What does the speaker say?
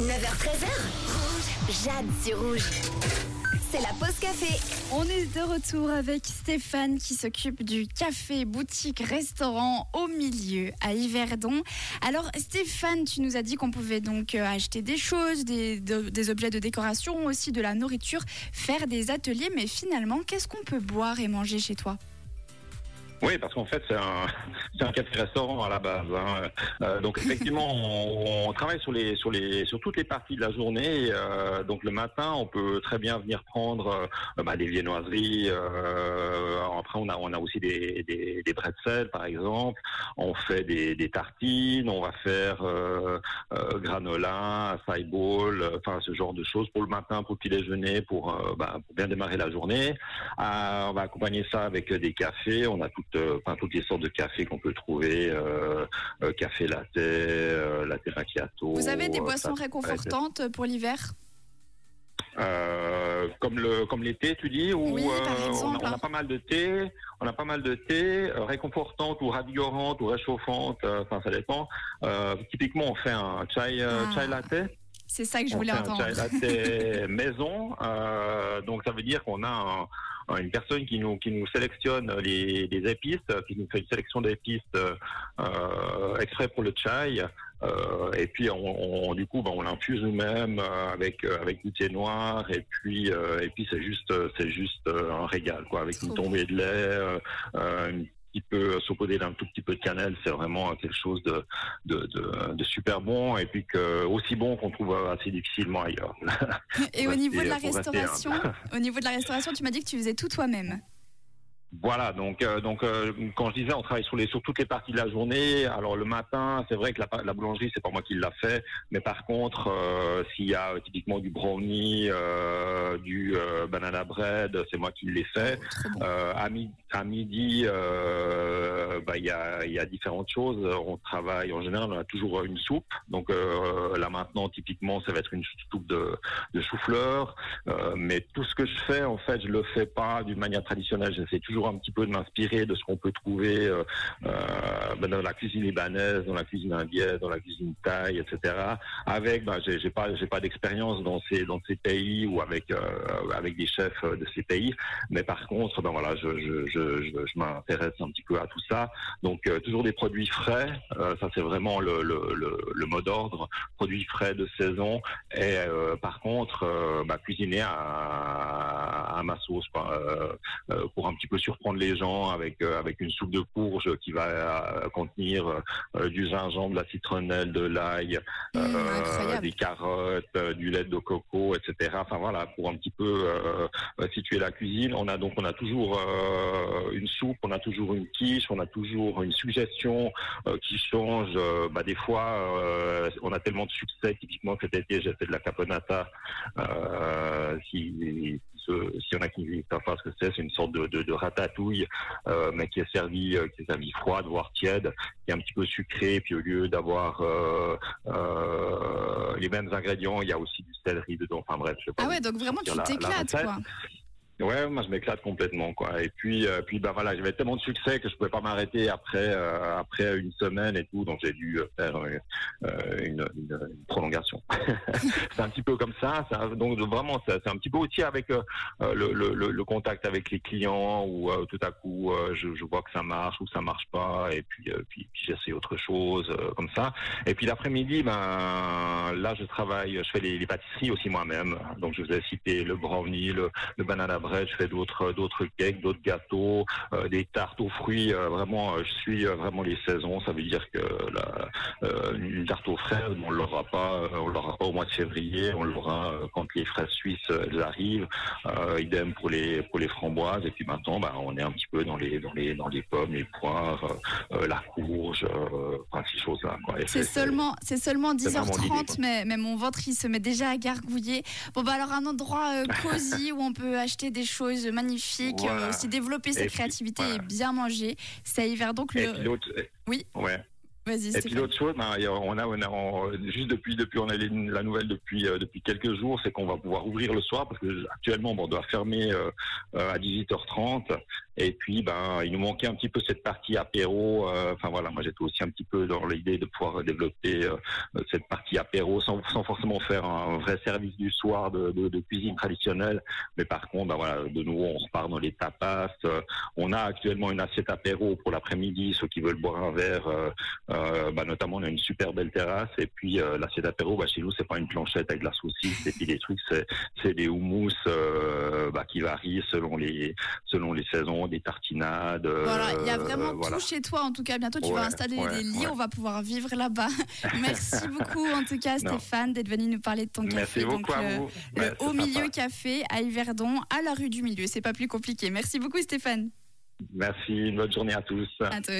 9h13h. Rouge. Jade sur rouge. C'est la pause café. On est de retour avec Stéphane qui s'occupe du café, boutique, restaurant au milieu à Yverdon. Alors Stéphane, tu nous as dit qu'on pouvait donc euh, acheter des choses, des, de- des objets de décoration, aussi de la nourriture, faire des ateliers, mais finalement, qu'est-ce qu'on peut boire et manger chez toi? Oui, parce qu'en fait, c'est un, un café-restaurant à la base. hein. Euh, donc effectivement, on, on travaille sur les, sur les, sur toutes les parties de la journée. Euh, donc le matin, on peut très bien venir prendre euh, bah, des viennoiseries. euh, après, on a, on a aussi des, des, des pretzels, par exemple. On fait des, des tartines. On va faire euh, euh, granola, acai bowl, enfin ce genre de choses pour le matin, pour le petit déjeuner, pour, bah, pour bien démarrer la journée. On va accompagner ça avec des cafés. On a euh, enfin, toutes les sortes de cafés qu'on peut trouver. euh, euh, café latte, euh, latte macchiato. Vous avez des boissons ça- réconfortantes pour l'hiver? Euh, comme le comme l'été, tu dis Oui, euh, on, a, exemple, on a pas mal de thé, on a pas mal de thé euh, réconfortantes ou ravigorantes ou réchauffantes, euh, enfin ça dépend. Typiquement, on fait un chai Ah. chai latte. C'est ça que je voulais entendre. un maison. Euh, donc ça veut dire qu'on a un- une personne qui nous qui nous sélectionne les, les épices, qui nous fait une sélection d'épices euh, exprès pour le chai. Euh, et puis on, on- du coup ben, on l'infuse nous-mêmes euh, avec avec du thé noir et puis et puis c'est juste c'est juste un régal quoi avec Trop une tombée de lait euh, euh, un petit peu saupoudré d'un tout petit peu de cannelle c'est vraiment quelque chose de de, de de super bon et puis que aussi bon qu'on trouve assez difficilement ailleurs Et au niveau de la restauration, au niveau de la restauration, tu m'as dit que tu faisais tout toi-même. Voilà, donc euh, donc euh, quand je disais on travaille sur les sur toutes les parties de la journée. Alors le matin, c'est vrai que la, la boulangerie c'est pas moi qui l'a fait, mais par contre euh, s'il y a typiquement du brownie, du banana bread, c'est moi qui l'ai fait. À, mi- à midi, euh, bah, il y, a, différentes choses. On travaille, en général, on a toujours une soupe. Donc euh, là maintenant, typiquement, ça va être une soupe de, de chou-fleur. Euh, mais tout ce que je fais, en fait, je le fais pas d'une manière traditionnelle. J'essaie toujours un petit peu de m'inspirer de ce qu'on peut trouver ben, dans la cuisine libanaise, dans la cuisine indienne, dans la cuisine thaï, etc. Avec, ben, j'ai pas, d'expérience dans ces pays ou avec des chefs de ces pays. Mais par contre, ben voilà, je, je, je m'intéresse un petit peu à tout ça. Donc euh, toujours des produits frais, euh, ça c'est vraiment le, le, le, le mot d'ordre. Produits frais de saison. Et euh, par contre, bah, cuisiner à, à ma sauce, pour un petit peu surprendre les gens avec avec une soupe de courge qui va contenir du gingembre, de la citronnelle, de l'ail, Mmh, des carottes, du lait de coco, etc. Enfin voilà, pour un petit peu situer la cuisine. On a donc on a toujours une soupe, on a toujours une quiche, on a toujours une suggestion euh, qui change. Euh, bah, des fois, euh, on a tellement de succès. Typiquement cet été, j'ai fait de la caponata. Euh, si si- en a qui ne savent pas ce que c'est, c'est une sorte de, de, de ratatouille, euh, mais qui est servie euh, qui est servie froide, voire tiède, qui est un petit peu sucré. Puis au lieu d'avoir euh, euh, les mêmes ingrédients, il y a aussi du céleri dedans. Enfin bref, je sais pas. Ah ouais, donc vraiment tu t'éclates quoi. Ouais, moi je m'éclate complètement quoi. Et puis euh, puis bah voilà, j'avais tellement de succès que je pouvais pas m'arrêter après euh, après une semaine et tout, donc j'ai dû euh, faire euh, une, prolongation. c'est un petit peu comme ça. donc vraiment c'est un petit peu aussi avec le, contact avec les clients où tout à coup je, vois que ça marche ou ça marche pas et puis puis, j'essaie autre chose comme ça. Et puis l'après-midi, ben là je travaille, je fais les, les pâtisseries aussi moi-même. Donc je vous ai cité le brownie, le, le banana bread, je fais d'autres d'autres cakes, d'autres gâteaux, euh, des tartes aux fruits. euh, vraiment, euh, je suis vraiment les saisons. Ça veut dire que la, une tarte aux fraises, on l'aura pas, on l'aura pas au mois de février. On l'aura quand les fraises suisses elles arrivent. Idem pour les pour les framboises. Et puis maintenant, ben, on est un petit peu dans les dans les dans les pommes, les poires, la courge, enfin ces choses là. Quoi. Et C'est seulement, c'est seulement c'est vraiment l'idée, 10h30, quoi. mais, mais mon ventre il se met déjà à gargouiller. Bon bah alors un endroit cosy où on peut acheter des choses magnifiques, Voilà. euh, aussi développer sa créativité voilà. et bien manger. C'est à Hiver donc Et le. Oui. Ouais. Vas-y, Et puis l'autre chose, ben, on a, on a on- juste depuis, depuis, on a les- la nouvelle depuis, euh, depuis quelques jours, c'est qu'on va pouvoir ouvrir le soir parce que actuellement, bon, on doit fermer euh, euh, à 18h30. Et puis, ben, il nous manquait un petit peu cette partie apéro. euh, Enfin voilà, moi j'étais aussi un petit peu dans l'idée de pouvoir développer cette partie apéro sans, sans forcément faire un vrai service du soir de, de, de cuisine traditionnelle. Mais par contre, ben, voilà, de nouveau, on repart dans les tapas. on a actuellement une assiette apéro pour l'après-midi, ceux qui veulent boire un verre. Euh, bah, notamment, on a une super belle terrasse. Et puis, euh, l'assiette apéro, bah, chez nous, c'est pas une planchette avec de la saucisse. Et puis, les trucs, c'est, c'est des houmous euh, bah, qui varient selon les, selon les saisons, des tartinades. euh, Voilà, il y a vraiment voilà. tout chez toi. En tout cas, bientôt tu Ouais, vas installer ouais, des lits. ouais. On va pouvoir vivre là-bas. Merci beaucoup, en tout cas. Stéphane, d'être venu nous parler de ton Merci café. beaucoup donc, à le- vous. le Haut sympa. Milieu Café à Yverdon, à la rue du Milieu. C'est pas plus compliqué. Merci beaucoup, Stéphane. Merci, une bonne journée à tous. À toi.